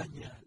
acompaña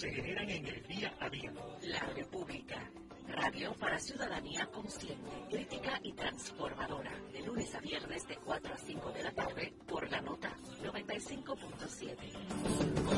se generan en el día a día. La República. Radio para ciudadanía consciente, crítica y transformadora. De lunes a viernes de 4 a 5 de la tarde por la nota 95.7.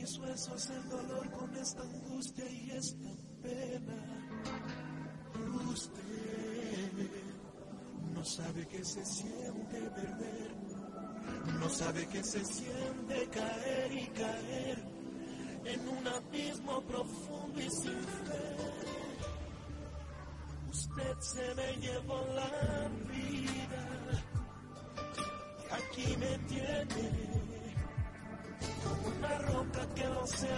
mis huesos el dolor con esta angustia y esta pena. Usted no sabe que se siente perder, no sabe que se siente caer y caer en un abismo profundo y sin fe. Usted se me llevó la vida aquí me tiene como una roca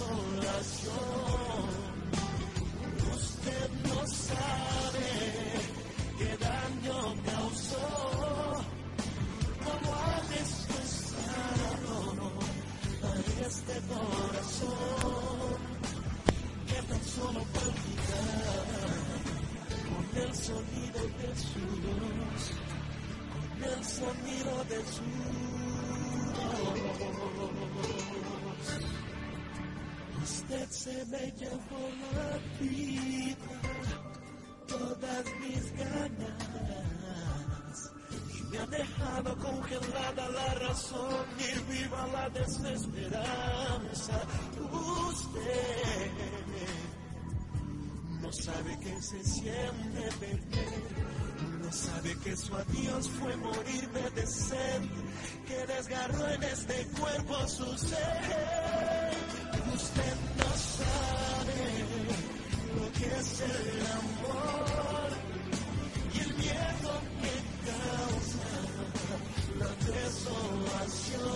la se me llevó la vida, todas mis ganas, y me ha dejado congelada la razón y viva la desesperanza. Usted no sabe que se siente perder. No sabe que su adiós fue morirme de sed, que desgarró en este cuerpo su ser. Usted es el amor y el miedo que causa la desolación.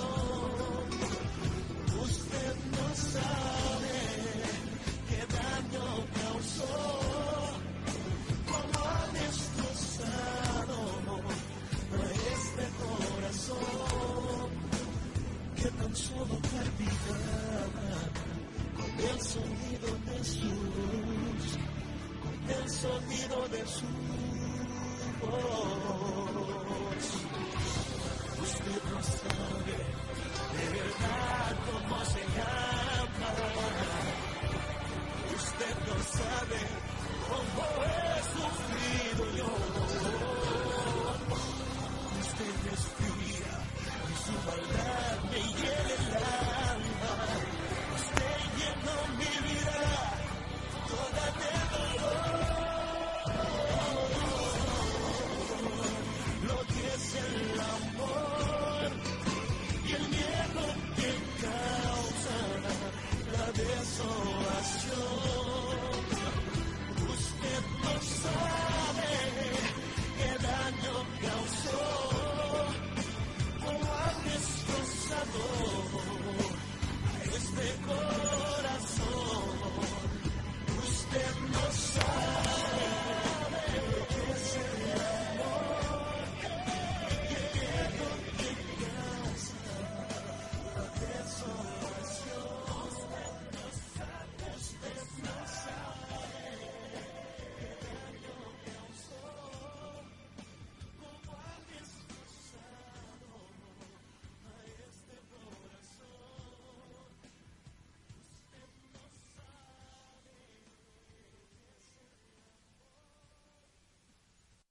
Usted no sabe qué daño causó, cómo ha destrozado este corazón que tan solo palpitaba con el sonido de su voz, sonido de su voz. Usted no sabe de verdad cómo se llama.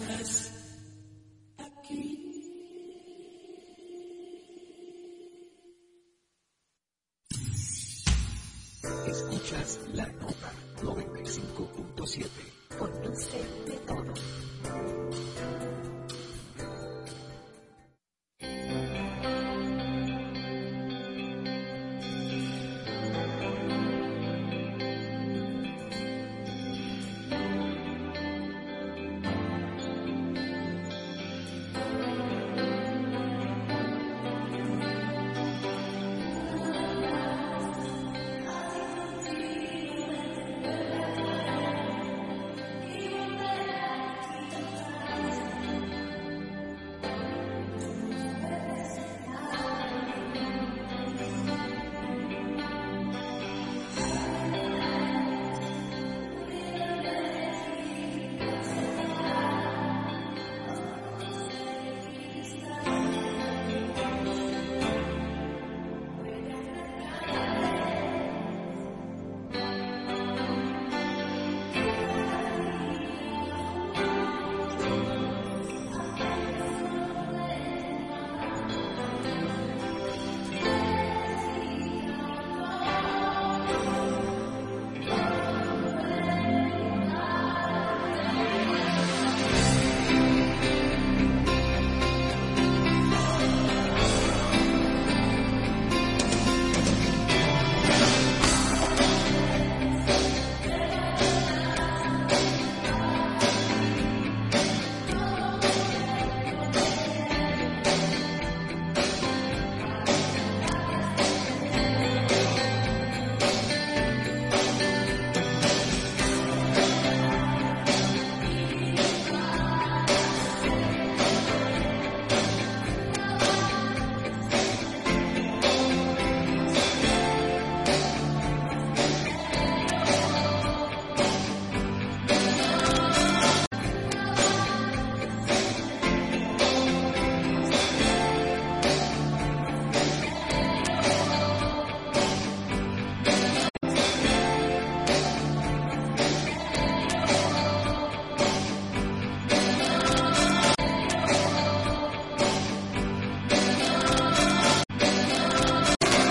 estás aquí. Escuchas la nota 95.7 con Dulce de Toro.